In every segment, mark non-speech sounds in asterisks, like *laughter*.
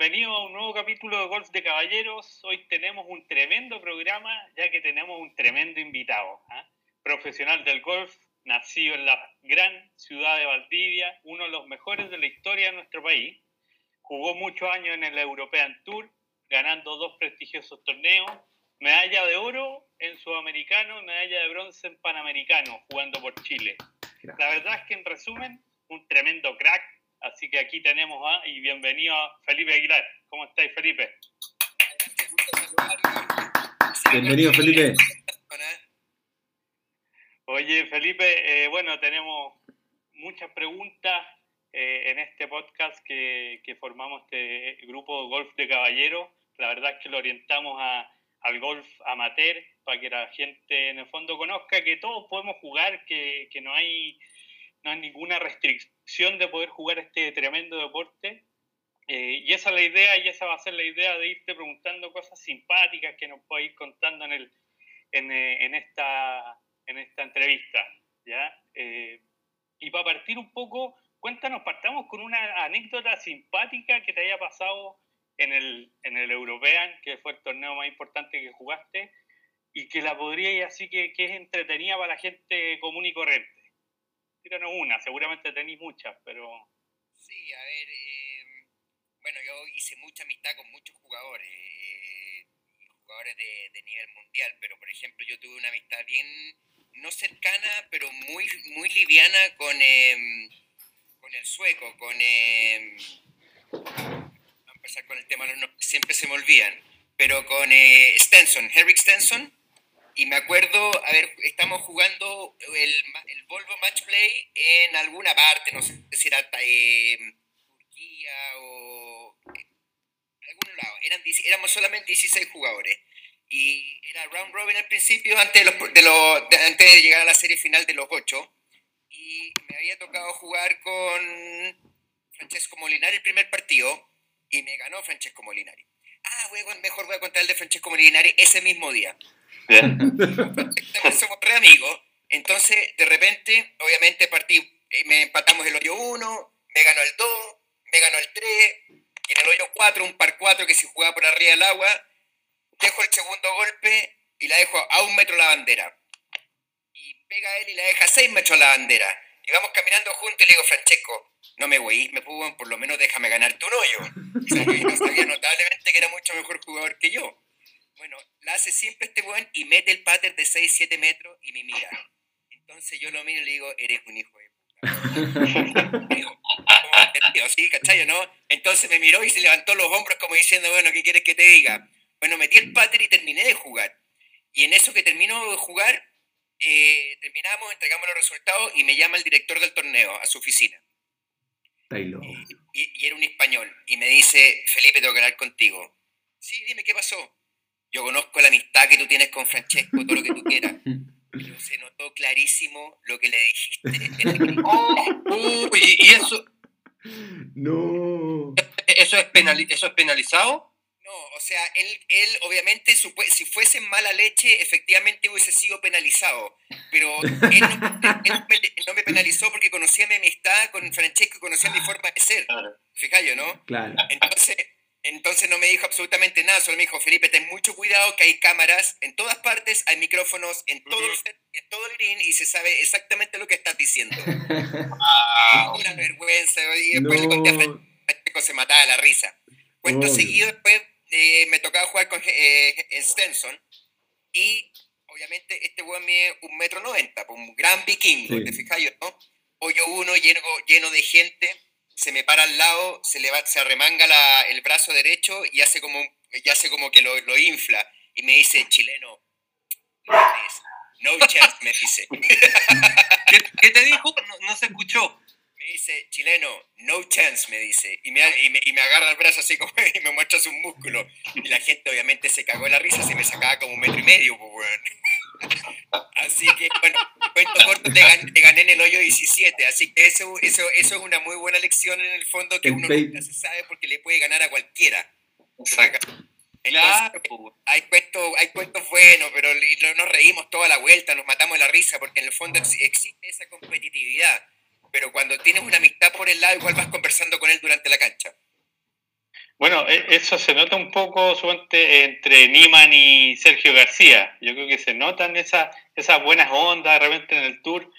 bienvenido a un nuevo capítulo de Golf de Caballeros. Hoy tenemos un tremendo programa, ya que tenemos un tremendo invitado. ¿ah? Profesional del golf, nacido en la gran ciudad de Valdivia, uno de los mejores de la historia de nuestro país. Jugó muchos años en el European Tour, ganando dos prestigiosos torneos, medalla de oro en Sudamericano, medalla de bronce en Panamericano, jugando por Chile. La verdad es que en resumen, un tremendo crack, así que aquí tenemos a, y bienvenido a Felipe Aguilar. ¿Cómo estáis, Felipe? Bienvenido, Felipe. Oye, Felipe, eh, bueno, tenemos muchas preguntas eh, en este podcast que, que formamos este grupo Golf de Caballeros. La verdad es que lo orientamos a al golf amateur para que la gente en el fondo conozca que todos podemos jugar, que, que no, hay, no hay ninguna restricción de poder jugar este tremendo deporte. Eh, y esa es la idea, y esa va a ser la idea de irte preguntando cosas simpáticas que nos puedes ir contando en, el, eh, en, esta, en esta entrevista. ¿ya? Eh, y para partir un poco, cuéntanos, partamos con una anécdota simpática que te haya pasado en el, en el European, que fue el torneo más importante que jugaste, y que la podría así que, que es entretenida para la gente común y corriente. Tíranos una, seguramente tenéis muchas, pero... Sí, a ver, eh, bueno, yo hice mucha amistad con muchos jugadores, eh, jugadores de, de, nivel mundial, pero por ejemplo yo tuve una amistad bien, no cercana, pero muy, muy liviana con, eh, con el sueco, con empezar con el tema, no, siempre se me olvidan, pero con eh, Stenson, Henrik Stenson, y me acuerdo, a ver, estamos jugando el, el Volvo Match Play en alguna parte, no sé si era eh, Turquía o eh, algún lado, Eran, éramos solamente 16 jugadores. Y era round robin al principio, antes de, los, de, los, de, antes de llegar a la serie final de los 8. Y me había tocado jugar con Francesco Molinari el primer partido y me ganó Francesco Molinari. Ah, voy a, mejor voy a contar el de Francesco Molinari ese mismo día. *laughs* Somos re amigos. Entonces, de repente, obviamente, partí, eh, me empatamos el hoyo 1, me ganó el 2, me ganó el 3, en el hoyo 4, un par 4 que se jugaba por arriba del agua, dejo el segundo golpe y la dejo a un metro la bandera. Y pega él y la deja a 6 metros la bandera. Y vamos caminando juntos y le digo, Francesco, no me voy, me pudo, por lo menos déjame ganar tu hoyo. *laughs* Y sabía notablemente que era mucho mejor jugador que yo. Bueno, la hace siempre este buen y mete el pater de 6, 7 metros y me mira. Entonces yo lo miro y le digo, eres un hijo de puta. *laughs* digo, ¿sí? ¿Cachai, no? Entonces me miró y se levantó los hombros como diciendo, bueno, ¿qué quieres que te diga? Bueno, metí el pater y terminé de jugar. Y en eso que termino de jugar, eh, terminamos, entregamos los resultados y me llama el director del torneo a su oficina. Y, y, era un español. Y me dice, Felipe, tengo que hablar contigo. Sí, dime, ¿qué pasó? Yo conozco la amistad que tú tienes con Francesco, todo lo que tú quieras. Pero se notó clarísimo lo que le dijiste. oh, *laughs* y, y, eso... No. ¿Eso es, penali ¿Eso es penalizado? No, o sea, él, él obviamente, si fuese mala leche, efectivamente hubiese sido penalizado. Pero él no, él no, me, no me, penalizó porque conocía mi amistad con Francesco y conocía mi forma de ser. Claro. Fijayo, ¿no? Claro. Entonces, entonces no me dijo absolutamente nada, solo me dijo, Felipe, ten mucho cuidado que hay cámaras en todas partes, hay micrófonos en todo, el, en todo el green y se sabe exactamente lo que estás diciendo. *laughs* ah, una vergüenza. Y después no. le conté a Francesco, se mataba la risa. Cuento oh, seguido, después eh, me tocaba jugar con eh, Stenson y obviamente este weón mide un metro noventa, pues, un gran vikingo, sí. te fijas yo, ¿no? Hoyo uno lleno, lleno de gente, se me para al lado, se, le va, se arremanga la, el brazo derecho y hace como, y hace como que lo, lo infla y me dice, chileno, no chance, me dice. ¿Qué, ¿Qué, te dijo? No, no se escuchó me dice, chileno, no chance, me dice. Y me, y me, y me agarra el brazo así como *laughs* y me muestra sus músculos. Y la gente obviamente se cagó la risa, se me sacaba como un metro y medio, pues, bueno. *laughs* Así que, bueno, cuento corto, te, gan, te, gané en el hoyo 17. Así que eso, eso, eso es una muy buena lección en el fondo que uno nunca se sabe porque le puede ganar a cualquiera. Exacto. Entonces, claro. hay, cuentos, hay cuentos buenos, pero nos reímos toda la vuelta, nos matamos la risa, porque en el fondo existe esa competitividad pero cuando tienes una amistad por el lado, igual vas conversando con él durante la cancha. Bueno, e, eso se nota un poco entre Niman y Sergio García. Yo creo que se notan esas, esas buenas ondas de repente en el tour.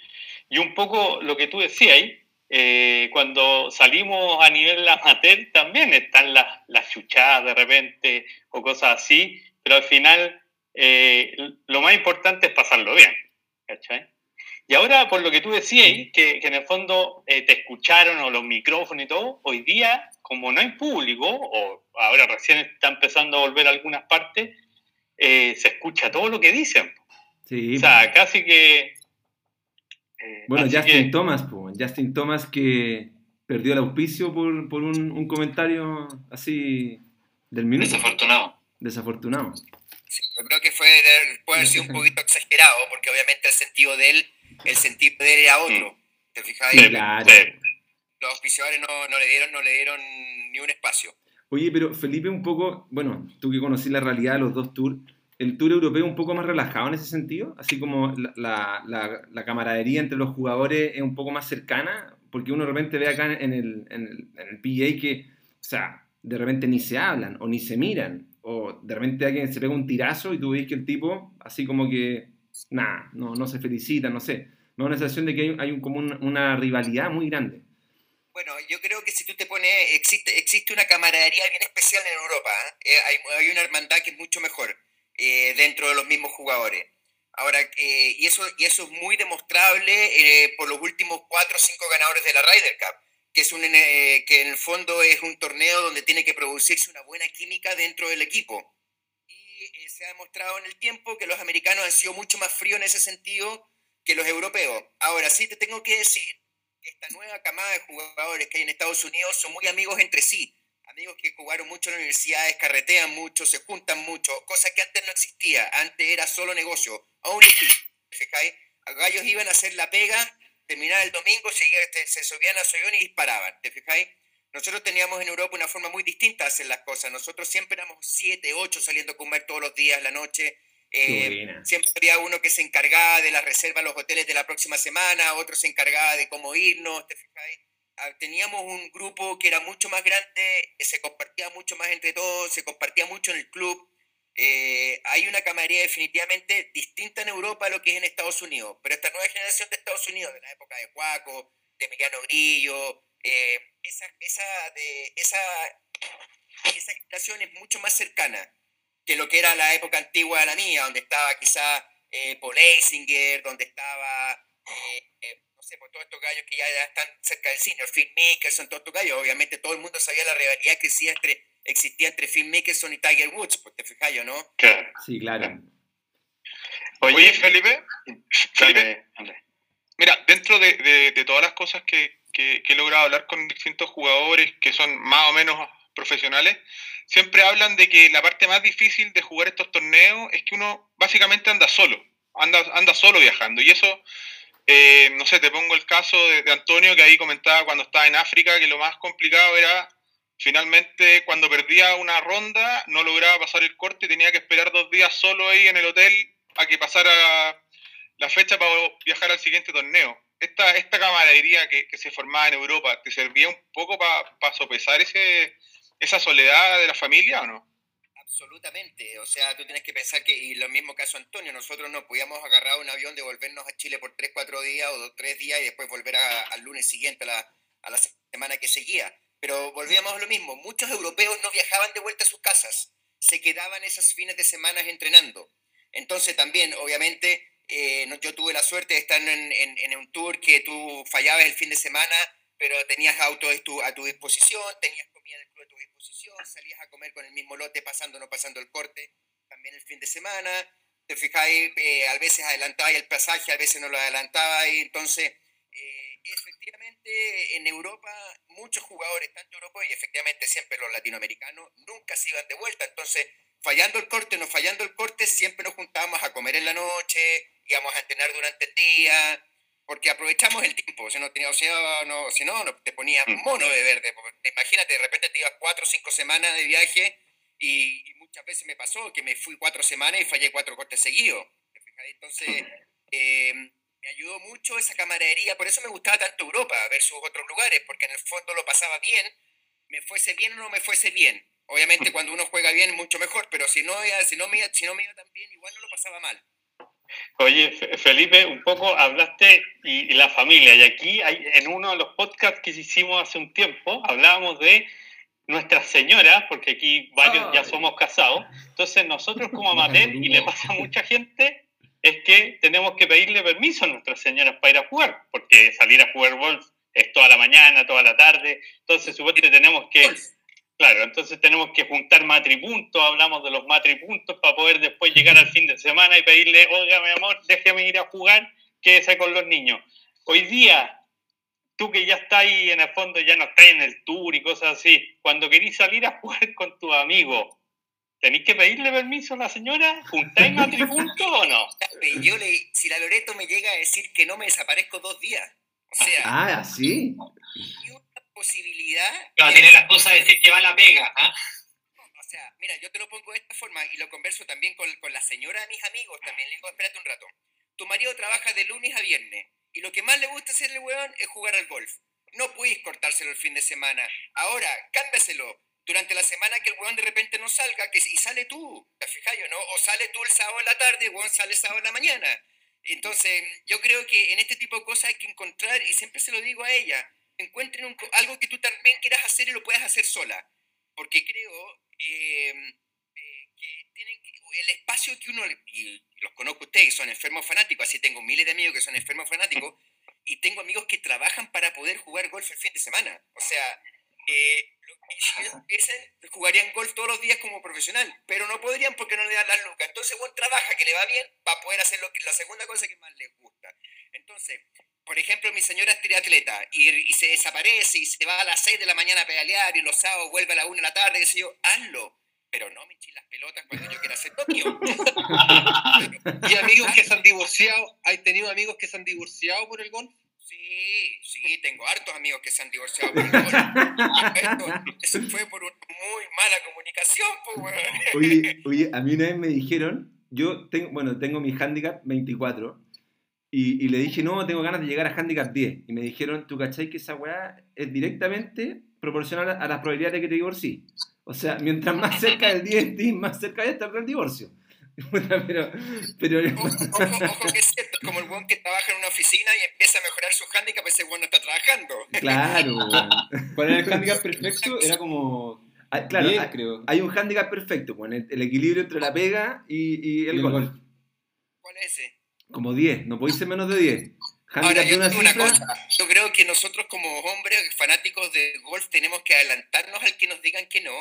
Y un poco lo que tú decías ahí, eh, cuando salimos a nivel amateur también están las, las chuchadas de repente o cosas así, pero al final eh, lo más importante es pasarlo bien. ¿cachai? Y ahora, por lo que tú decías, que, que en el fondo eh, te escucharon o los micrófonos y todo, hoy día como no hay público, o ahora recién está empezando a volver a algunas partes, eh, se escucha todo lo que dicen. Sí, o sea, casi que... Eh, bueno, Justin Thomas, Justin Thomas que perdió el auspicio por, un, comentario así del minuto. Desafortunado. Desafortunado. Sí, yo creo que fue, puede haber sido un poquito exagerado, porque obviamente el sentido de él, el sentido de él era otro. ¿Te fijas? claro los auspiciadores no, le dieron, no le dieron ni un espacio. Oye, pero Felipe, un poco, bueno, tú que conocí la realidad de los dos tours, ¿el tour europeo un poco más relajado en ese sentido? Así como la, la, camaradería entre los jugadores es un poco más cercana, porque uno de repente ve acá en el, en el, en el PGA que, o sea, de repente ni se hablan o ni se miran, o de repente alguien se pega un tirazo y tú ves que el tipo, así como que, nada, no, no se felicita, no sé. Me da una sensación de que hay, hay un, como una rivalidad muy grande. Bueno, yo creo que si tú te pones, existe, existe una camaradería bien especial en Europa, ¿eh? Eh, hay, hay, una hermandad que es mucho mejor eh, dentro de los mismos jugadores. Ahora, y, eso, y eso es muy demostrable por los últimos cuatro o cinco ganadores de la Ryder Cup, que, es un, que en el fondo es un torneo donde tiene que producirse una buena química dentro del equipo. Se ha demostrado en el tiempo que los americanos han sido mucho más fríos en ese sentido que los europeos. Ahora sí te tengo que decir esta nueva camada de jugadores que hay en Estados Unidos son muy amigos entre sí. Amigos que jugaron mucho en universidades, carretean mucho, se juntan mucho, cosa que antes no existía. Antes era solo negocio. Only Gallos iban a hacer la pega, terminar el domingo, se, se subían a Soyón y disparaban. ¿Te fijáis? Nosotros teníamos en Europa una forma muy distinta de hacer las cosas. Nosotros siempre éramos siete, ocho saliendo a comer todos los días, la noche. Eh, siempre había uno que se encargaba de la reserva de los hoteles de la próxima semana, otro se encargaba de cómo irnos, ah, Teníamos un grupo que era mucho más grande, se compartía mucho más entre todos, se compartía mucho en el club. Eh, hay una camaradería definitivamente distinta en Europa a lo que es en Estados Unidos, pero esta nueva generación de Estados Unidos, de la época de Juaco, de Emiliano Grillo, eh, esa, esa, de, esa, esa generación es mucho más cercana que lo que era la época antigua de la mía, donde estaba quizá eh, Paul Eisinger, donde estaba, eh, eh, no sé, pues todos estos gallos que ya están cerca del cine, Phil Mickelson, todos estos gallos, obviamente todo el mundo sabía la rivalidad que existía entre, existía entre Phil Mickelson y Tiger Woods, pues te fijas yo, ¿no? Sí, claro. Oye, Felipe, Felipe, mira, dentro de, de, todas las cosas que, que, que he logrado hablar con distintos jugadores que son más o menos profesionales, siempre hablan de que la parte más difícil de jugar estos torneos es que uno básicamente anda solo, anda, anda solo viajando. Y eso, eh, no sé, te pongo el caso de, Antonio, que ahí comentaba cuando estaba en África, que lo más complicado era finalmente cuando perdía una ronda, no lograba pasar el corte y tenía que esperar dos días solo ahí en el hotel a que pasara la fecha para viajar al siguiente torneo. Esta, esta camaradería que, se formaba en Europa, ¿te servía un poco para sopesar ese, esa soledad de la familia o no? Absolutamente, o sea, tú tienes que pensar que, y lo mismo caso Antonio, nosotros no podíamos agarrar un avión, devolvernos a Chile por 3, 4 días o 3 días y después volver al lunes siguiente, a la, a la semana que seguía. Pero volvíamos a lo mismo, muchos europeos no viajaban de vuelta a sus casas, se quedaban esas fines de semana entrenando. Entonces también, obviamente, eh, yo tuve la suerte de estar en, un tour que tú fallabas el fin de semana, pero tenías auto a tu disposición, tenías comida en el club a tu disposición, salías a comer con el mismo lote, pasando o no pasando el corte, también el fin de semana, te fijáis, eh, a veces adelantabas el pasaje, a veces no lo adelantabas, y entonces, eh, efectivamente, en Europa, muchos jugadores, tanto europeos y efectivamente siempre los latinoamericanos, nunca se iban de vuelta, entonces, fallando el corte o no fallando el corte, siempre nos juntábamos a comer en la noche, íbamos a entrenar durante el día, porque aprovechamos el tiempo, si no, tenía, o sea, no, si no, te ponías mm. mono de verde. Imagínate, de repente te ibas cuatro o cinco semanas de viaje y, muchas veces me pasó que me fui cuatro semanas y fallé cuatro cortes seguidos. Entonces, eh, me ayudó mucho esa camaradería, por eso me gustaba tanto Europa versus otros lugares, porque en el fondo lo pasaba bien, me fuese bien o no me fuese bien. Obviamente cuando uno juega bien mucho mejor, pero si no, si no, me, si no me iba tan bien, igual no lo pasaba mal. Oye, Felipe, un poco hablaste y, la familia, y aquí hay, en uno de los podcasts que hicimos hace un tiempo, hablábamos de nuestras señoras, porque aquí varios ya somos casados, entonces nosotros como *laughs* amateur, y le pasa a mucha gente, es que tenemos que pedirle permiso a nuestras señoras para ir a jugar, porque salir a jugar golf es toda la mañana, toda la tarde, entonces supuestamente tenemos que Claro, entonces tenemos que juntar matripuntos, hablamos de los matripuntos para poder después llegar al fin de semana y pedirle, oiga, mi amor, déjeme ir a jugar, quédese con los niños. Hoy día, tú que ya estás ahí en el fondo, ya no estás en el tour y cosas así, cuando querís salir a jugar *laughs* con tus amigos, ¿tenéis que pedirle permiso a la señora? ¿Juntáis *laughs* matripuntos o no? Yo le, si la Loreto me llega a decir que no me desaparezco dos días, o sea... Ah, ¿sí? Posibilidad. No, tiene la cosa de decir que va la pega. ¿ah? O sea, mira, yo te lo pongo de esta forma y lo converso también con, con la señora de mis amigos. También le digo, espérate un rato. Tu marido trabaja de lunes a viernes y lo que más le gusta hacerle, weón, es jugar al golf. No puedes cortárselo el fin de semana. Ahora, cámbiaselo. Durante la semana que el weón de repente no salga, que y sale tú, ¿te fijas yo, no? O sale tú el sábado en la tarde, el weón sale el sábado en la mañana. Entonces, yo creo que en este tipo de cosas hay que encontrar, y siempre se lo digo a ella, encuentren algo que tú también quieras hacer y lo puedas hacer sola. Porque creo em, eh, que tienen el espacio que uno, y los conozco ustedes, que son enfermos fanáticos, así tengo miles de amigos que son enfermos fanáticos, *laughs* y tengo amigos que trabajan para poder jugar golf el fin de semana. O sea, eh, si ellos jugarían golf todos los días como profesional, pero no podrían porque no le dan las lucas. Entonces, bueno, trabaja, que le va bien, para poder hacer lo que, la segunda cosa que más les gusta. Entonces, por ejemplo, mi señora es triatleta y, y, se desaparece y se va a las 6 de la mañana a pedalear y los sábados vuelve a la 1 de la tarde y yo, hazlo. Pero no me las pelotas cuando yo quiera hacer Tokio. *laughs* ¿Y amigos que se han divorciado? ¿Hay tenido amigos que se han divorciado por el golf? Sí, sí, tengo hartos amigos que se han divorciado por el golf. Eso fue por una muy mala comunicación, pues, Oye, oye, a mí una vez me dijeron, yo tengo, bueno, tengo mi handicap 24 y, y, le dije, no, tengo ganas de llegar a handicap 10. Y me dijeron, ¿tú cachai que esa weá es directamente proporcional a las probabilidades de que te divorcies? O sea, mientras más cerca del 10 estés, *laughs* más cerca de estar del divorcio. *laughs* pero, pero... *laughs* Ojo, ojo, que es cierto, como el buen que trabaja en una oficina y empieza a mejorar su handicap, ese buen no está trabajando. Claro, ¿Cuál era el handicap perfecto? Era como... Hay, claro, hay, creo. hay un handicap perfecto, bueno, el, equilibrio entre la pega y, el, golf. ¿Cuál es ese? Como 10, no puede ser menos de 10. Ahora, yo, una cosa, yo creo que nosotros como hombres fanáticos de golf tenemos que adelantarnos al que nos digan que no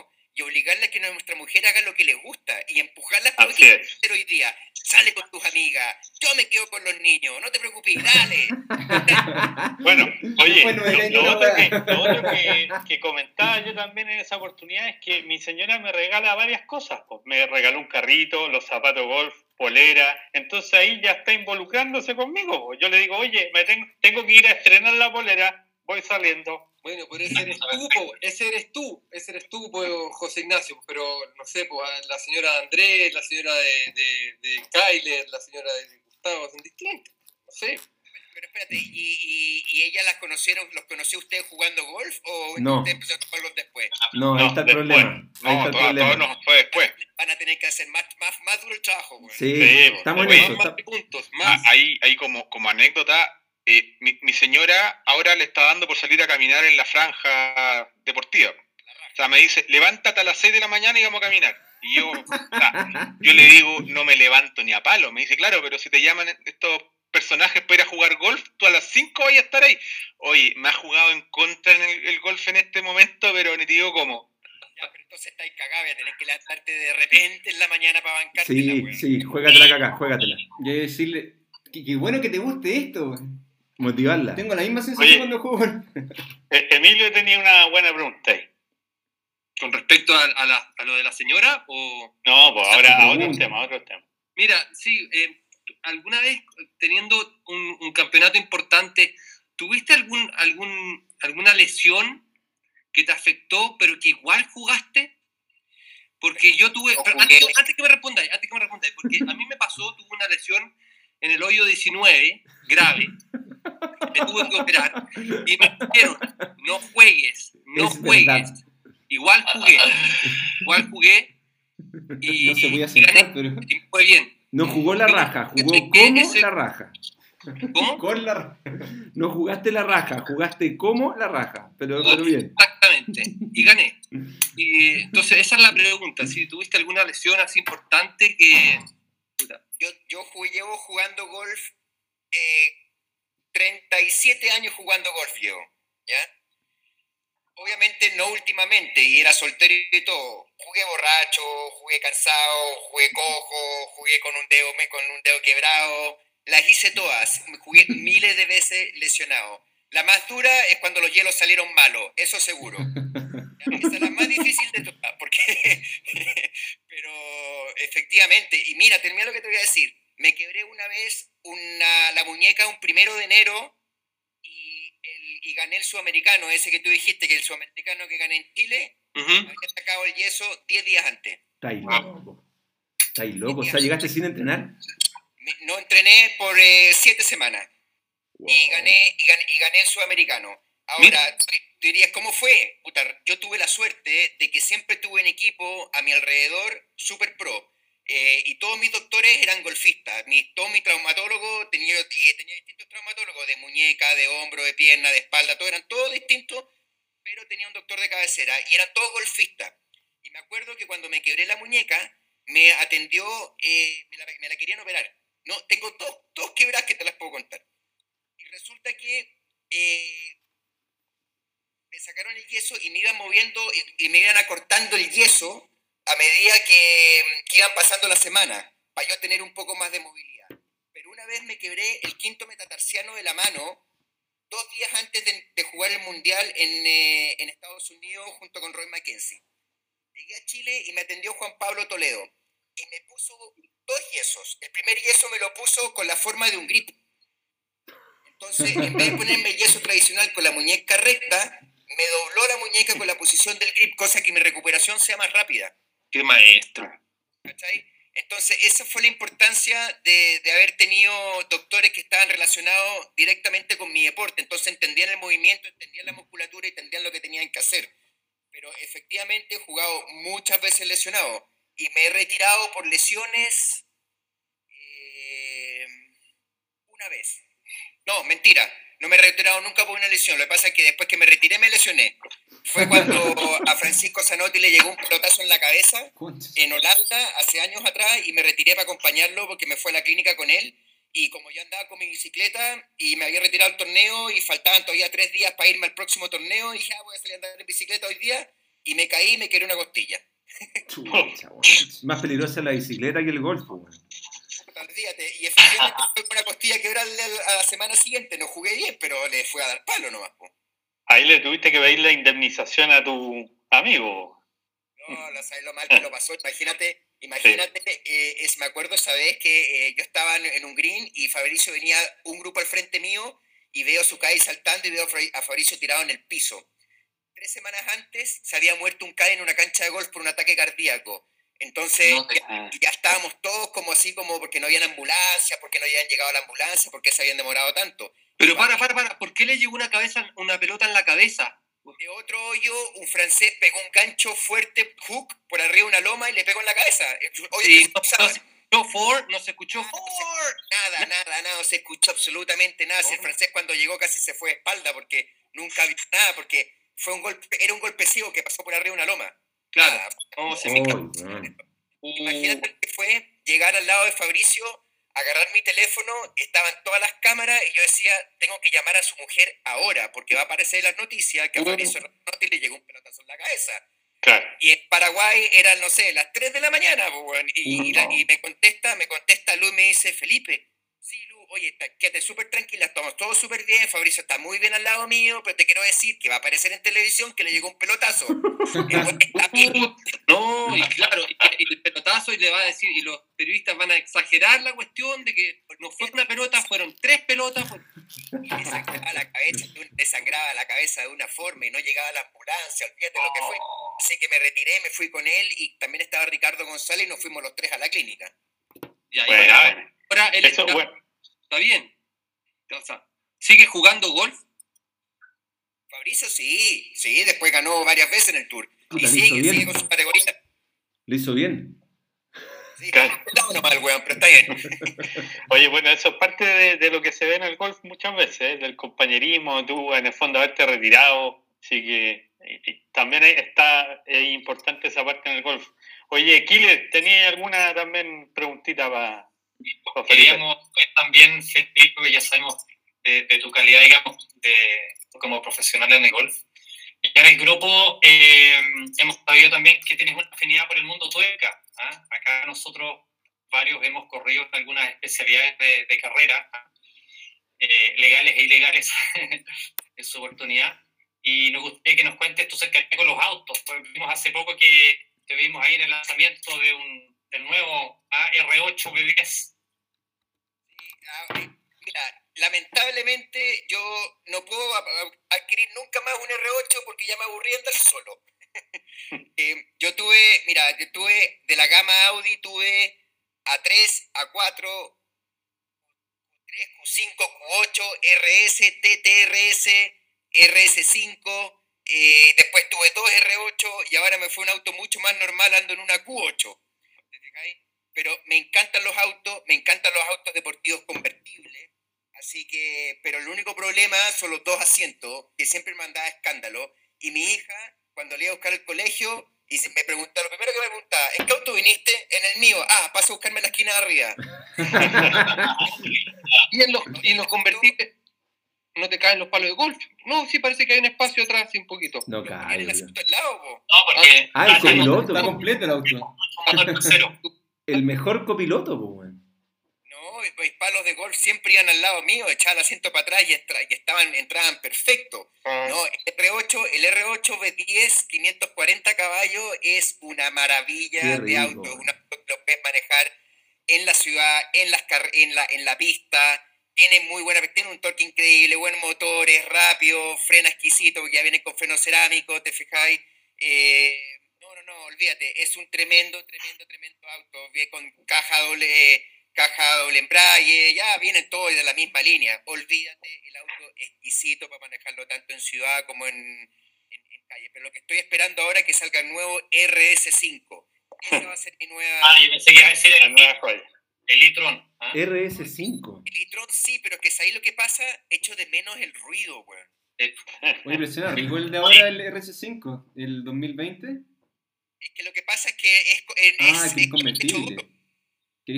y obligarle a que nuestra mujer haga lo que le gusta y empujarla a hacer hoy día. Sale con tus amigas, yo me quedo con los niños, no te preocupes, dale. *laughs* bueno, oye, lo, otro, que, que, comentaba yo también en esa oportunidad es que mi señora me regala varias cosas. Pues me regaló un carrito, los zapatos golf, polera, entonces ahí ya está involucrándose conmigo. Pues. Yo le digo, oye, me tengo, tengo que ir a estrenar la polera, voy saliendo bueno, pero ese eres tú, ese eres tú, ese eres tú, José Ignacio, pero no sé, pues, la señora Andrés, la señora de, de, de Kyler, la señora de Gustavo, son distintos, no sé. Pero espérate, ¿y, y, y ellas las conocieron, los conoció usted jugando golf o no. usted empezó a jugarlos después? No, ahí está el problema. Ahí está el problema. no, fue después. Van a tener que hacer más, más, más duro el trabajo, güey. Sí, sí estamos en eso. Más puntos, más. Ah, ahí, ahí como, como anécdota, eh, mi, señora ahora le está dando por salir a caminar en la franja deportiva. O sea, me dice, levántate a las 6 de la mañana y vamos a caminar. Y yo, yo le digo, no me levanto ni a palo. Me dice, claro, pero si te llaman estos personajes para ir a jugar golf, tú a las 5 vas a estar ahí. Oye, me ha jugado en contra en el, golf en este momento, pero ni te digo cómo. Ya, pero entonces estáis cagado, voy a tener que levantarte de repente en la mañana para bancarte. Sí, sí, juégatela caca, juégatela. Yo decirle, qué, bueno que te guste esto motivarla. Tengo la misma sensación cuando juego. E-, Emilio tenía una buena pregunta ahí. ¿Con respecto a, a, lo de la señora? O... No, pues ahora a otro tema, otro tema. Mira, sí, eh, alguna vez teniendo un, campeonato importante, ¿tuviste algún, algún, alguna lesión que te afectó, pero que igual jugaste? Porque yo tuve. antes, antes, que me respondáis, antes que me respondáis, porque a mí me pasó, tuve una lesión en el hoyo 19, grave me tuve que operar y me dijeron, no juegues, no juegues. igual jugué, igual jugué y, No se voy a y gané, sentar, pero. y fue bien. No jugó la raja, jugó ¿Qué- como ese- la raja. ¿Cómo? Con la. No jugaste la raja, jugaste como la raja. Pero, pero bien. Exactamente, y gané. Y entonces esa es la pregunta, si tuviste alguna lesión así importante que... Yo, yo jugué- llevo jugando golf eh, 37 años jugando golf llevo, ¿ya? Obviamente no últimamente, y era soltero y todo. Jugué borracho, jugué cansado, jugué cojo, jugué con un dedo, con un dedo quebrado. Las hice todas, jugué miles de veces lesionado. La más dura es cuando los hielos salieron malos, eso seguro. *laughs* Esa es la más difícil de todas, porque... *laughs* Pero efectivamente, y mira, termina lo que te voy a decir. Me quebré una vez una, la muñeca un primero de enero y, el- y gané el sudamericano, ese que tú dijiste, que el sudamericano que gané en Chile, ujú. había sacado el yeso 10 días antes. Estáis loco. Estáis loco. O sea, llegaste sin entrenar. No entrené por 7 semanas y, gané, y, gané, y gané el sudamericano. Ahora, tú tú dirías, ¿cómo fue? Puta, yo tuve la suerte de que siempre tuve en equipo a mi alrededor super pro. eh, y todos mis doctores eran golfistas. Mi, todos mis traumatólogos, tenía, y tenía distintos traumatólogos, de muñeca, de hombro, de pierna, de espalda, todos eran todos distintos, pero tenía un doctor de cabecera y eran todos golfistas. Y me acuerdo que cuando me quebré la muñeca, me atendió, eh, me, la, me la querían operar. No, tengo dos, dos quebradas que te las puedo contar. Y resulta que eh, me sacaron el yeso y me iban moviendo y, me iban acortando el yeso a medida que, iban pasando las semanas, para yo tener un poco más de movilidad. Pero una vez me quebré el quinto metatarsiano de la mano, dos días antes de, de jugar el Mundial en, eh, en Estados Unidos junto con Roy McKenzie. Llegué a Chile y me atendió Juan Pablo Toledo y me puso dos yesos. El primer yeso me lo puso con la forma de un grip. Entonces, en vez de ponerme el yeso tradicional con la muñeca recta, me dobló la muñeca con la posición del grip, cosa que mi recuperación sea más rápida. Qué maestro. ¿cachai? Entonces, esa fue la importancia de, de haber tenido doctores que estaban relacionados directamente con mi deporte. Entonces, entendían el movimiento, entendían la musculatura y entendían lo que tenían que hacer. Pero efectivamente he jugado muchas veces lesionado y me he retirado por lesiones eh, una vez. No, mentira. No me he retirado nunca por una lesión. Lo que pasa es que después que me retiré me lesioné. Fue cuando a Francisco Zanotti le llegó un pelotazo en la cabeza en Holanda hace años atrás y me retiré para acompañarlo porque me fue a la clínica con él y como yo andaba con mi bicicleta y me había retirado el torneo y faltaban todavía tres días para irme al próximo torneo y dije, ah, voy a salir a andar en bicicleta hoy día y me caí y me quedé una costilla. Chucha. *laughs* Más peligrosa la bicicleta que el golf. Olvídate. Y efectivamente fue con una costilla quebrada a la semana siguiente, no jugué bien, pero le fue a dar palo nomás. po. Ahí le tuviste que pedir la indemnización a tu amigo. No, no sabes lo mal que lo pasó. Imagínate, *laughs* imagínate, eh, es, me acuerdo esa vez que eh, yo estaba en, un green y Fabricio venía un grupo al frente mío y veo su calle saltando y veo a Fabricio tirado en el piso. Tres semanas antes se había muerto un CAE en una cancha de golf por un ataque cardíaco. Entonces No te- ya, ya estábamos todos como así, como porque no habían ambulancia, porque no habían llegado a la ambulancia, porque se habían demorado tanto. Pero para, para, para, ¿por qué le llegó una cabeza, una pelota en la cabeza? De otro hoyo, un francés pegó un gancho fuerte, hook, por arriba de una loma y le pegó en la cabeza. Oye, Sí, ¿qué no, no se escuchó Ford, no se escuchó Nada, Ford. Nada, nada, nada, no se escuchó absolutamente nada. Si el francés cuando llegó casi se fue de espalda porque nunca vio nada, porque fue un golpe, era un golpecido que pasó por arriba de una loma. Claro, no, se Ay, me. Uh, Imagínate que fue llegar al lado de Fabricio, agarrar mi teléfono, estaban todas las cámaras y yo decía, tengo que llamar a su mujer ahora porque va a aparecer en las noticias que a. Fabricio Rotti le llegó un pelotazo en la cabeza. Claro. Y en Paraguay eran, no sé, las 3 de la mañana, pues, y, y la- y me contesta, me contesta Lu y me dice, Felipe, oye, quédate súper tranquila, estamos todos súper bien, Fabricio está muy bien al lado mío, pero te quiero decir que va a aparecer en televisión que le llegó un pelotazo. *laughs* Bien. No, y claro, y, y el pelotazo y le va a decir, y los periodistas van a exagerar la cuestión de que no fue una pelota, fueron tres pelotas. fue- le sangraba la cabeza, le sangraba la cabeza de una forma y no llegaba a la ambulancia, olvídate lo que fue. Así que me retiré, me fui con él y también estaba Ricardo González y nos fuimos los tres a la clínica. Ya, y Bueno, ahora, ahora él Eso, está, bueno. Está bien. O sea, ¿sigue jugando golf? Fabricio sí, sí, después ganó varias veces en el Tour. Puta, Y lo hizo sigue, bien. sigue con su categoría. Lo hizo bien. Sí, Claro. no, no mal, weón, pero está bien. *laughs* Oye, bueno, eso es parte de, de lo que se ve en el golf muchas veces, ¿eh? del compañerismo, tú en el fondo haberte retirado, así que y- y también está es importante esa parte en el golf. Oye, Killer, ¿tenía alguna también preguntita para Felipe? Queríamos ver también, Felipe, ya sabemos de, de tu calidad, digamos, de, como profesional en el golf. Y en el grupo eh, hemos sabido también que tienes una afinidad por el mundo tuerca. ¿ah? Acá nosotros varios hemos corrido en algunas especialidades de, de carrera, ¿ah? eh, legales e ilegales, *laughs* en su oportunidad. Y nos gustaría que nos cuentes tu cercanía con los autos. Pues vimos hace poco que te vimos ahí en el lanzamiento de un, del nuevo AR8 B10. Ah, Mira, lamentablemente yo no puedo adquirir nunca más un R8 porque ya me aburrí andar solo. *laughs* Eh, yo tuve, mira, yo tuve de la gama Audi, tuve A3, A4, Q3, Q5, Q8, RS, TTRS, RS5, eh, después tuve dos R8 y ahora me fue un auto mucho más normal, ando en una Q8. Pero me encantan los autos, me encantan los autos deportivos convertibles. Así que, pero el único problema son los dos asientos, que siempre me mandaba escándalo. Y mi hija, cuando le iba a buscar al colegio, y se- me preguntaba, lo primero que me preguntaba, ¿en qué auto viniste? En el mío. Ah, paso a buscarme en la esquina de arriba. *laughs* *laughs* Y en los, y los convertibles no te caen los palos de golf. No, sí parece que hay un espacio atrás, sí, un poquito. No cae, el asiento al lado, po. No, porque Ah, el copiloto. Está completo el auto. *laughs* El mejor copiloto, pues, weón. No, mis palos de golf siempre iban al lado mío, echaba el asiento para atrás y, y estaban, entraban perfecto. Ah, No, el R8, el R8 B10, 540 caballos, es una maravilla de auto. Un auto que lo puedes manejar en la ciudad, en, las car- en, la, en la pista. Tiene muy buena, tiene un torque increíble, buen motor, es rápido, frena exquisito, porque ya viene con freno cerámico, ¿te fijáis? Eh, no, no, no, olvídate, es un tremendo, tremendo, tremendo auto. Viene con caja doble, caja doble embrague, ya vienen todos de la misma línea. Olvídate, el auto exquisito para manejarlo tanto en ciudad como en, en, en calle. Pero lo que estoy esperando ahora es que salga el nuevo RS5. Esa va a ser mi nueva... Ah, yo pensé que iba a decir el, nueva joya. El e-tron. ¿ah? RS5. El Litron sí, pero es que ahí lo que pasa, echo de menos el ruido, weón. *laughs* Oye, pero suena rico el de ahora, el RS5, el 2020. Es que lo que pasa es que es... es- Ah, es- que es convertible.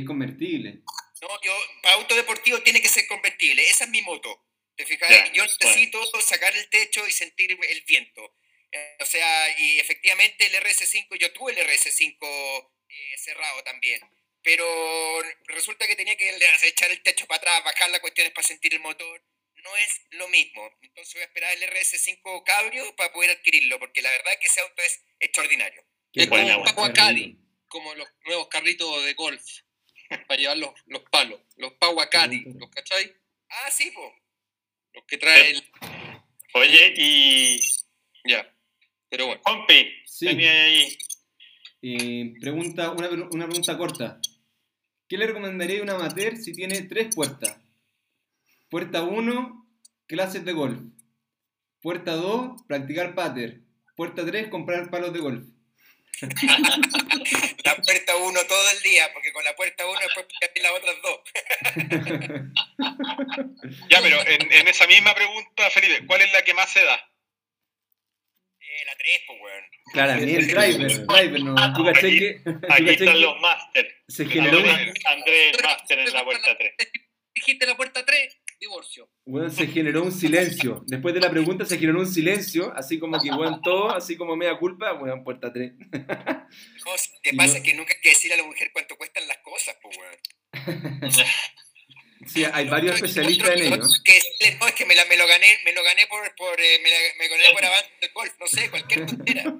convertible. No, yo, para auto deportivo tiene que ser convertible. Esa es mi moto. ¿Te fijas? Ya, yo necesito sacar el techo y sentir el viento. Eh, o sea, y efectivamente el RS5, yo tuve el RS5 eh, cerrado también. Pero resulta que tenía que le- echar el techo para atrás, bajar las cuestiones para sentir el motor. No es lo mismo. Entonces voy a esperar el RS5 Cabrio para poder adquirirlo, porque la verdad es que ese auto es extraordinario. Qué Es como buena, un. Power Qué Caddy, rico. como los nuevos carritos de golf, para llevar los, los palos, los Power Caddy, ¿los cachai? Ah, sí, po. Los que trae el... Oye, y Ya, pero bueno. Juanpi, Sí. tenía ahí. Eh, pregunta, una, una pregunta corta. ¿Qué le recomendaría a un amateur si tiene tres puertas? Puerta 1, clases de golf. Puerta 2, practicar pater. Puerta 3, comprar palos de golf. *laughs* La puerta 1 todo el día, porque con la puerta 1 después picaste las otras dos. *laughs* Ya, pero en, en esa misma pregunta, Felipe, ¿cuál es la que más se da? Eh, la 3, pues, weón. Claramente. Driver, driver, no. ¿Tú cachai Aquí- Aquí están los máster. Se generó un, Andrés, Máster en la vuelta 3. Dijiste la puerta 3, divorcio. weón, se generó un silencio. Después de la pregunta se generó un silencio, así como que, weón, todo, así como media culpa, weón, puerta 3. No, te pasa no- es que nunca hay que decirle a la mujer cuánto cuestan las cosas, pues, weón. *laughs* Sí, hay varios especialistas en ello. No, que no, es que me, la, me lo gané, me lo gané por, por eh, me, la, me gané por avance del golf, no sé, cualquier tontera. *laughs*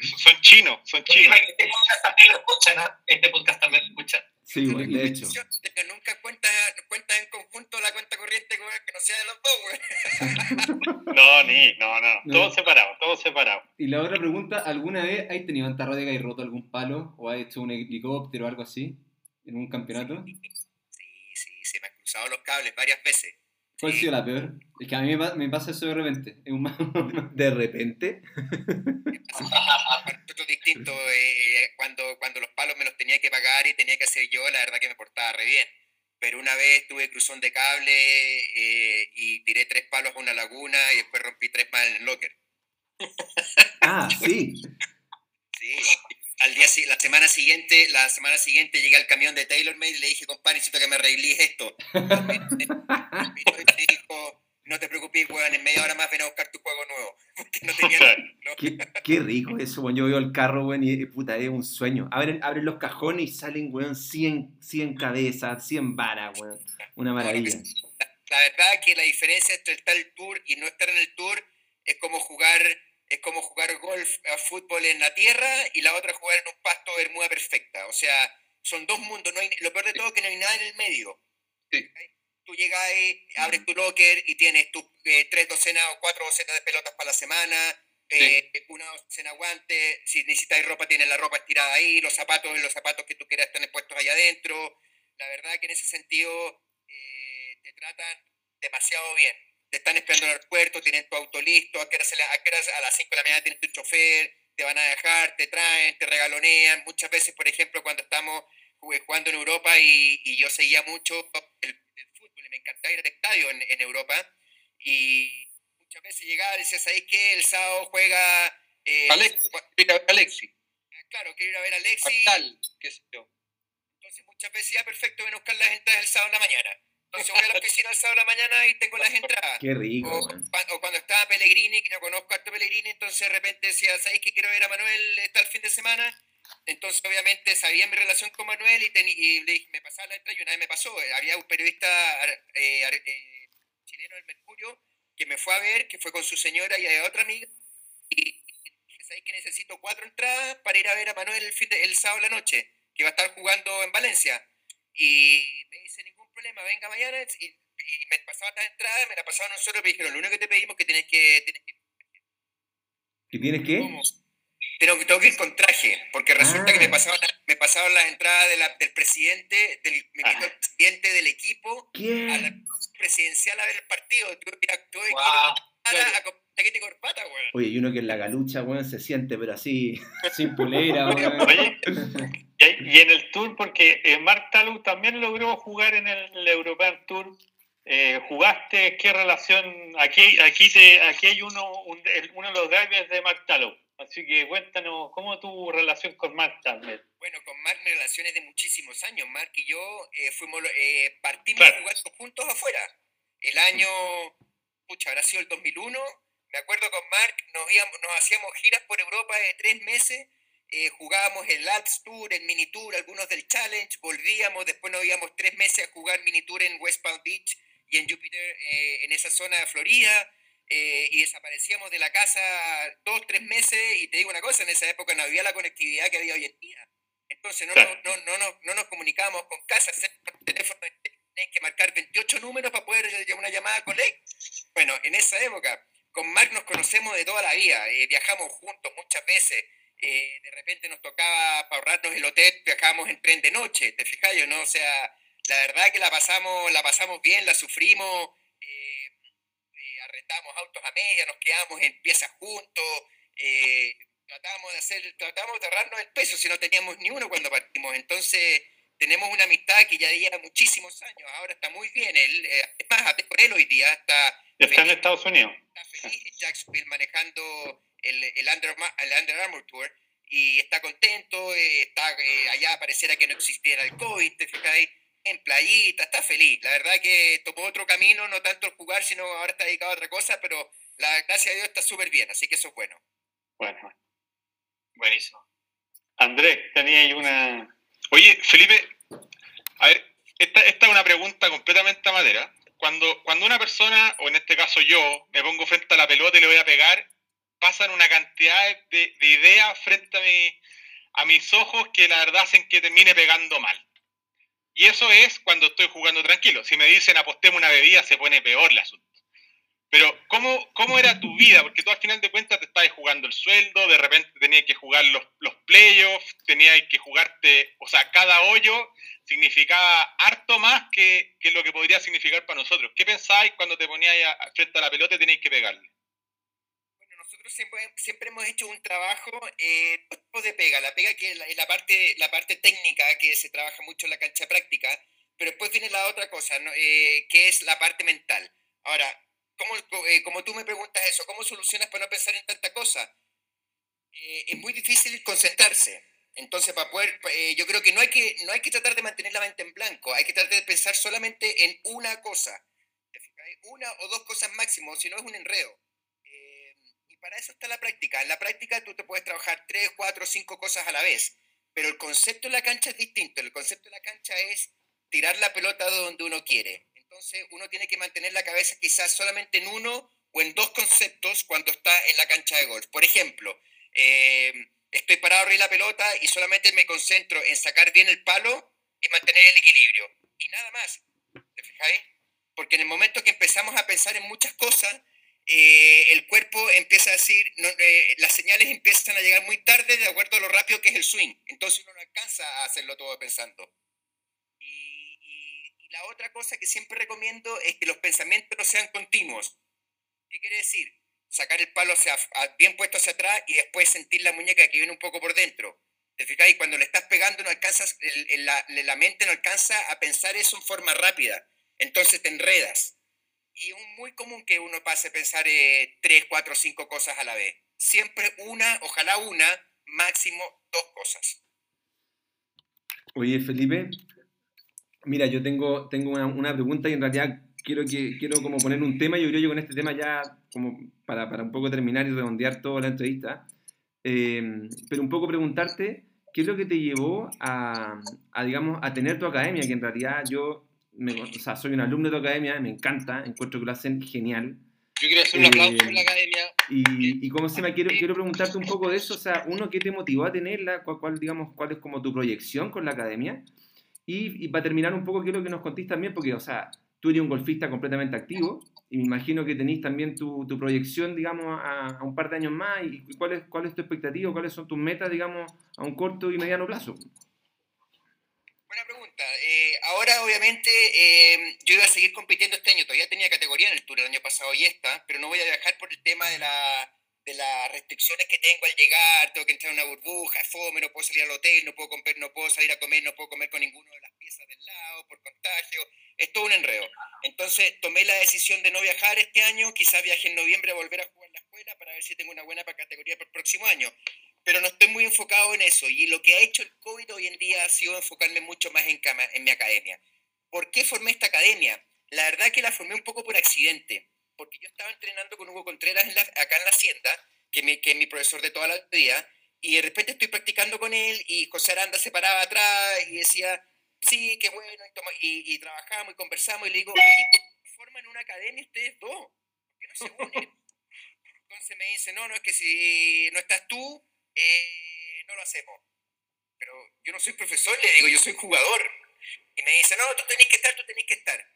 Son chinos, son chinos. Este podcast también lo escuchan, ¿ah? Este podcast también lo escuchan. Sí, weón, de hecho. Que nunca cuenta, cuenta en conjunto la cuenta corriente que no sea de los dos, weón. *laughs* No, ni, no, no. No. Todo separado, todo separado. Y la otra pregunta, ¿alguna vez has tenido en y roto algún palo? ¿O has hecho un helicóptero o algo así? ¿En un campeonato? Sí, cruzado los cables varias veces. ¿Cuál ha sido la peor? Es que a mí me pasa eso de repente. *laughs* ¿De repente? *laughs* Otro distinto, eh, cuando, cuando los palos me los tenía que pagar y tenía que hacer yo, la verdad que me portaba re bien. Pero una vez tuve cruzón de cable eh, y tiré tres palos a una laguna y después rompí tres más en el locker. Ah, sí. *laughs* Sí. Al día, la semana siguiente, la semana siguiente llegué al camión de TaylorMade y le dije, compadre, necesito que me arregles esto. *laughs* y dijo, no te preocupes, weón, en media hora más ven a buscar tu juego nuevo. *laughs* no tenía qué, qué, rico eso, weón. Yo veo el carro, weón, y puta, es un sueño. Abren, abren los cajones y salen, weón, 100, 100 cabezas, 100 varas, weón. Una maravilla. La, la verdad que la diferencia entre estar en el tour y no estar en el tour es como jugar como jugar golf a fútbol en la tierra y la otra jugar en un pasto bermuda perfecta. O sea, son dos mundos. No hay, lo peor de todo es que no hay nada en el medio. Tú llegas ahí, abres tu locker y tienes tus eh, tres docenas o cuatro docenas de pelotas para la semana, eh, una docena guantes, si necesitas ropa tienes la ropa estirada ahí, los zapatos los zapatos que tú quieras están puestos allá adentro. La verdad que en ese sentido eh, te tratan demasiado bien te están esperando en el aeropuerto, tienen tu auto listo, a, qué a, a las 5 de la mañana tienes tu chofer, te van a dejar, te traen, te regalonean. Muchas veces, por ejemplo, cuando estamos jugando en Europa y, yo seguía mucho el, fútbol y me encantaba ir al estadio en, Europa y muchas veces llegaba y decía, ¿sabéis qué? El sábado juega... Eh, Alexi. Ah, claro, quiero ir a ver a Alexi. qué sé yo. Entonces muchas veces ya perfecto, ven a buscar las entradas el sábado en la mañana entonces voy a la oficina el sábado de la mañana y tengo las entradas. Qué rico. O, cuando estaba Pellegrini, que yo conozco a este Pellegrini, entonces de repente decía, ¿sabéis que quiero ver a Manuel está el fin de semana? Entonces obviamente sabía mi relación con Manuel y, y le dije, me pasaba la entrada y una vez me pasó. Había un periodista eh, eh, chileno del Mercurio que me fue a ver, que fue con su señora y a otra amiga. Y dije, ¿sabéis que necesito cuatro entradas para ir a ver a Manuel el, fin el sábado de la noche? Que va a estar jugando en Valencia. Y me dice, problema, venga mañana. Y, me pasaba la entrada, me la pasaban nosotros y me dijeron, lo único que te pedimos es que tienes que... Tienes que ¿Qué tienes que? Tengo, tengo que ir con traje, porque resulta que me ah. pasaban, me pasaban las entradas de la, del presidente, del, me ah. presidente del equipo ¿Quién? a la presidencial a ver el partido. Tuve, que ir a, a, y corbata, weón. Oye, y uno que en la galucha, weón, se siente, pero así, *laughs* sin pulera, weón. Y, en el Tour, porque eh, Mark Taluk también logró jugar en el, European Tour. Eh, ¿Jugaste? ¿Qué relación? Aquí, aquí, te, aquí hay uno, uno de los drivers de Mark Taluk. Así que cuéntanos, ¿cómo tu relación con Mark también? Bueno, con Mark mi relación es de muchísimos años. Mark y yo eh, fuimos, eh, partimos a jugar juntos afuera. El año, pucha, habrá sido el 2001. Me acuerdo con Mark, nos, íbamos, nos hacíamos giras por Europa de tres meses eh, jugábamos el Alps Tour, el Mini Tour, algunos del Challenge, volvíamos, después nos íbamos tres meses a jugar Mini Tour en West Palm Beach y en Jupiter, eh, en esa zona de Florida, eh, y desaparecíamos de la casa dos, tres meses, y te digo una cosa, en esa época no había la conectividad que había hoy en día. Entonces no, no, no, no, no nos comunicábamos con casa, por teléfono tenés que marcar 28 números para poder hacer una llamada con él. Bueno, en esa época, con Mark nos conocemos de toda la vida, viajamos juntos muchas veces, eh, de repente nos tocaba para ahorrarnos el hotel, viajábamos en tren de noche, ¿te fijas yo, no? O sea, la verdad que la pasamos, la pasamos bien, la sufrimos, eh, eh, arrendamos autos a media, nos quedamos en piezas juntos, tratamos de hacer, tratamos de ahorrarnos el peso si no teníamos ni uno cuando partimos, entonces tenemos una amistad que ya lleva muchísimos años, ahora está muy bien, él, es más, con él hoy día está... Está en Estados Unidos. Está feliz en Jacksonville manejando el, el, Under, el Under Armour Tour y está contento, eh, está eh, allá pareciera que no existiera el COVID, te fijáis, en playita, está feliz. La verdad que tomó otro camino, no tanto el jugar, sino ahora está dedicado a otra cosa, pero la gracia a Dios está súper bien, así que eso es bueno. Bueno, buenísimo. Andrés, tenía ahí una... Oye, Felipe, a ver, esta, esta es una pregunta completamente a madera. Cuando, cuando una persona, o en este caso yo, me pongo frente a la pelota y le voy a pegar, pasan una cantidad de, ideas frente a, mi, a mis ojos que la verdad hacen que termine pegando mal. Y eso es cuando estoy jugando tranquilo. Si me dicen apostemos una bebida, se pone peor el asunto. Pero, ¿cómo, ¿cómo era tu vida? Porque tú al final de cuentas te estabas jugando el sueldo, de repente tenías que jugar los, playoffs, tenías que jugarte, o sea, cada hoyo significaba harto más que, lo que podría significar para nosotros. ¿Qué pensáis cuando te ponías frente a la pelota y tenías que pegarle? Nosotros siempre, siempre hemos hecho un trabajo eh, de pega. La pega que es la, parte, la parte técnica que se trabaja mucho en la cancha práctica, pero después viene la otra cosa, eh, que es la parte mental. Ahora, eh, como tú me preguntas eso, ¿cómo solucionas para no pensar en tanta cosa? Eh, es muy difícil concentrarse. Entonces, para poder, eh, yo creo que no, hay que no hay que tratar de mantener la mente en blanco, hay que tratar de pensar solamente en una cosa. Una o dos cosas máximo, si no es un enredo. Para eso está la práctica. En la práctica tú te puedes trabajar tres, cuatro, cinco cosas a la vez, pero el concepto de la cancha es distinto. El concepto de la cancha es tirar la pelota donde uno quiere. Entonces uno tiene que mantener la cabeza quizás solamente en uno o en dos conceptos cuando está en la cancha de golf. Por ejemplo, eh, estoy parado arriba de la pelota y solamente me concentro en sacar bien el palo y mantener el equilibrio. Y nada más. ¿Te fijáis? Porque en el momento que empezamos a pensar en muchas cosas, eh, el cuerpo empieza a decir, eh, las señales empiezan a llegar muy tarde de acuerdo a lo rápido que es el swing. Entonces uno no alcanza a hacerlo todo pensando. La otra cosa que siempre recomiendo es que los pensamientos no sean continuos. ¿Qué quiere decir? Sacar el palo bien puesto hacia atrás y después sentir la muñeca que viene un poco por dentro. ¿Te fijáis? Cuando le estás pegando no alcanzas, la, la, mente no alcanza a pensar eso en forma rápida. Entonces te enredas. Y es muy común que uno pase a pensar eh, tres, cuatro, cinco cosas a la vez. Siempre una, ojalá una, máximo dos cosas. Oye, Felipe, Mira, yo tengo, tengo una, una, pregunta y en realidad quiero, que, quiero como poner un tema. Yo creo que con este tema ya, como para, para un poco terminar y redondear toda la entrevista, eh, pero un poco preguntarte qué es lo que te llevó a, a, digamos, a tener tu academia, que en realidad yo me, o sea, soy un alumno de tu academia, me encanta, encuentro que lo hacen genial. Yo quiero hacer un aplauso por la academia. Y, y cómo se me quiero, quiero preguntarte un poco de eso, o sea, uno, ¿qué te motivó a tenerla? ¿Cuál, cuál, digamos, cuál es como tu proyección con la academia? Y, para terminar un poco, quiero que nos contéis también, porque, o sea, tú eres un golfista completamente activo y me imagino que tenéis también tu, tu proyección, digamos, a, un par de años más. ¿Y cuál es, cuál es tu expectativa? ¿Cuáles son tus metas, digamos, a un corto y mediano plazo? Pregunta. Eh, ahora, obviamente, eh, yo iba a seguir compitiendo este año. Todavía tenía categoría en el Tour el año pasado y esta, pero no voy a viajar por el tema de la de las restricciones que tengo al llegar, tengo que entrar en una burbuja, fome, no puedo salir al hotel, no puedo, comer, no puedo salir a comer, no puedo comer con ninguno de las piezas del lado por contagio, es todo un enredo. Entonces tomé la decisión de no viajar este año, quizás viaje en noviembre a volver a jugar en la escuela para ver si tengo una buena categoría para el próximo año, pero no estoy muy enfocado en eso y lo que ha hecho el COVID hoy en día ha sido enfocarme mucho más en, en mi academia. ¿Por qué formé esta academia? La verdad que la formé un poco por accidente porque yo estaba entrenando con Hugo Contreras acá en la hacienda, que, que es mi profesor de toda la vida, y de repente estoy practicando con él y José Aranda se paraba atrás y decía, sí, qué bueno, y, y, trabajamos y conversamos y le digo, oye, ¿por qué forman una academia ustedes dos? ¿Por qué no se unen? *laughs* Entonces me dice, no, no, es que si no estás tú, eh, no lo hacemos. Pero yo no soy profesor, le digo, yo soy jugador. Y me dice, no, tú tenés que estar, tú tenés que estar.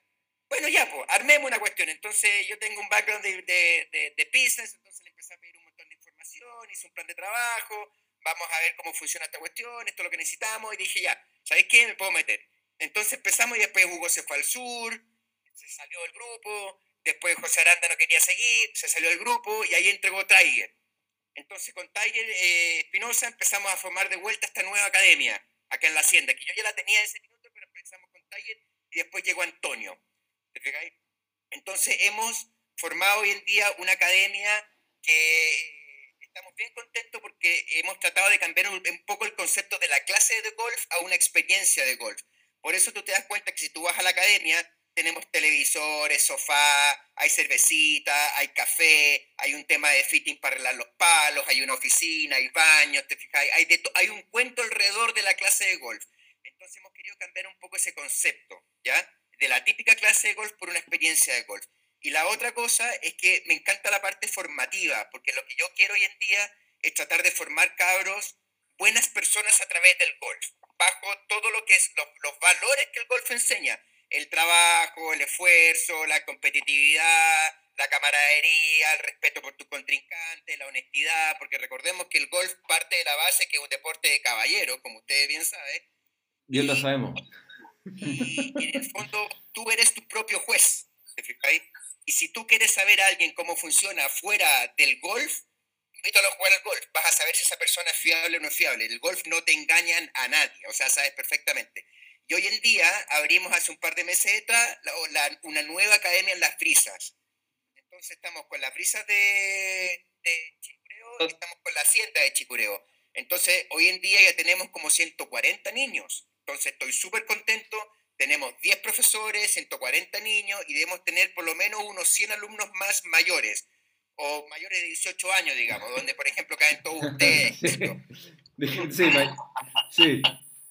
Bueno, ya, pues, armemos una cuestión. Entonces, yo tengo un background de, de, de, business, entonces le empecé a pedir un montón de información, hice un plan de trabajo, vamos a ver cómo funciona esta cuestión, esto es lo que necesitamos, y dije, ya, ¿sabéis qué? Me puedo meter. Entonces empezamos y después Hugo se fue al sur, se salió del grupo, después José Aranda no quería seguir, se salió del grupo y ahí entregó Tiger. Entonces con Tiger eh, Espinosa empezamos a formar de vuelta esta nueva academia acá en la Hacienda, que yo ya la tenía ese minuto, pero empezamos con Tiger y después llegó Antonio. Entonces hemos formado hoy en día una academia que estamos bien contentos porque hemos tratado de cambiar un, poco el concepto de la clase de golf a una experiencia de golf. Por eso tú te das cuenta que si tú vas a la academia, tenemos televisores, sofá, hay cervecita, hay café, hay un tema de fitting para arreglar los palos, hay una oficina, hay baños, ¿te fijas? Hay, hay un cuento alrededor de la clase de golf. Entonces hemos querido cambiar un poco ese concepto, ¿ya? de la típica clase de golf por una experiencia de golf. Y la otra cosa es que me encanta la parte formativa, porque lo que yo quiero hoy en día es tratar de formar cabros buenas personas a través del golf, bajo todo lo que es los, valores que el golf enseña, el trabajo, el esfuerzo, la competitividad, la camaradería, el respeto por tu contrincante, la honestidad, porque recordemos que el golf parte de la base que es un deporte de caballero, como ustedes bien saben. Bien lo sabemos. Y, en el fondo tú eres tu propio juez, ¿te fijáis? Y si tú quieres saber a alguien cómo funciona fuera del golf, invítalo a jugar al golf. Vas a saber si esa persona es fiable o no es fiable. El golf no te engañan a nadie, o sea, sabes perfectamente. Y hoy en día abrimos hace un par de meses una nueva academia en Las Brisas. Entonces estamos con las brisas de, de Chicureo y estamos con la hacienda de Chicureo. Entonces hoy en día ya tenemos como 140 niños. Entonces estoy súper contento. Tenemos 10 profesores, 140 niños y debemos tener por lo menos unos 100 alumnos más mayores o mayores de 18 años, digamos, donde por ejemplo caen todos *laughs* ustedes. sí, *laughs* sí.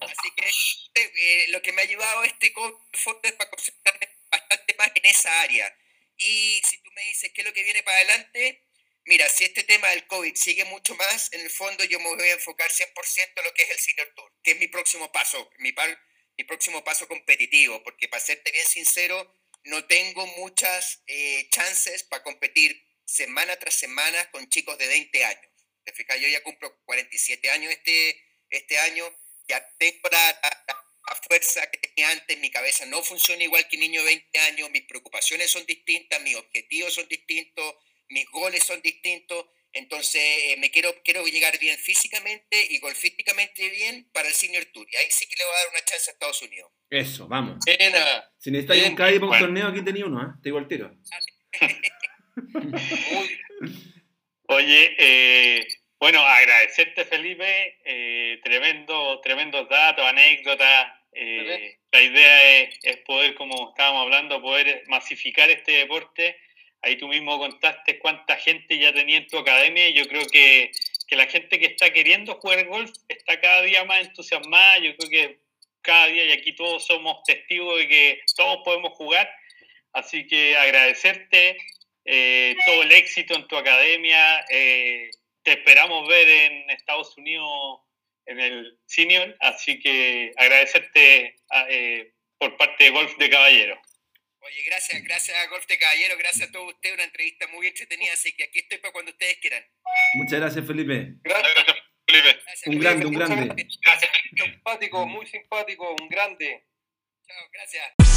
Así que eh, lo que me ha llevado este fondo es para concentrarme bastante más en esa área. Y si tú me dices qué es lo que viene para adelante, mira, si este tema del COVID sigue mucho más, en el fondo yo me voy a enfocar 100% en lo que es el Senior Tour, que es mi próximo paso, mi, par, mi próximo paso competitivo, porque para serte bien sincero, no tengo muchas eh, chances para competir semana tras semana con chicos de 20 años. Te fijas, yo ya cumplo 47 años este, este año ya tengo la, fuerza que tenía antes, mi cabeza no funciona igual que un niño de 20 años, mis preocupaciones son distintas, mis objetivos son distintos, mis goles son distintos, entonces eh, me quiero, quiero llegar bien físicamente y golfísticamente bien para el Senior Tour, y ahí sí que le voy a dar una chance a Estados Unidos. Eso, vamos. Si necesitas un calle para un torneo, aquí tenía uno, ¿eh? te digo el tiro. Oye, eh, bueno, agradecerte Felipe, eh, tremendo, tremendos datos, anécdotas. Eh, la idea es, poder, como estábamos hablando, poder masificar este deporte. Ahí tú mismo contaste cuánta gente ya tenía en tu academia y yo creo que, que la gente que está queriendo jugar golf está cada día más entusiasmada. Yo creo que cada día, y aquí todos somos testigos de que todos podemos jugar. Así que agradecerte eh, todo el éxito en tu academia. Eh, te esperamos ver en Estados Unidos en el senior, así que agradecerte eh, por parte de Golf de Caballero. Oye, gracias, gracias a Golf de Caballero, gracias a todos ustedes, una entrevista muy entretenida, así que aquí estoy para cuando ustedes quieran. Muchas gracias, Felipe. Gracias, Felipe. un grande, un grande. Gracias. Simpático, muy simpático, un grande. Chao, gracias.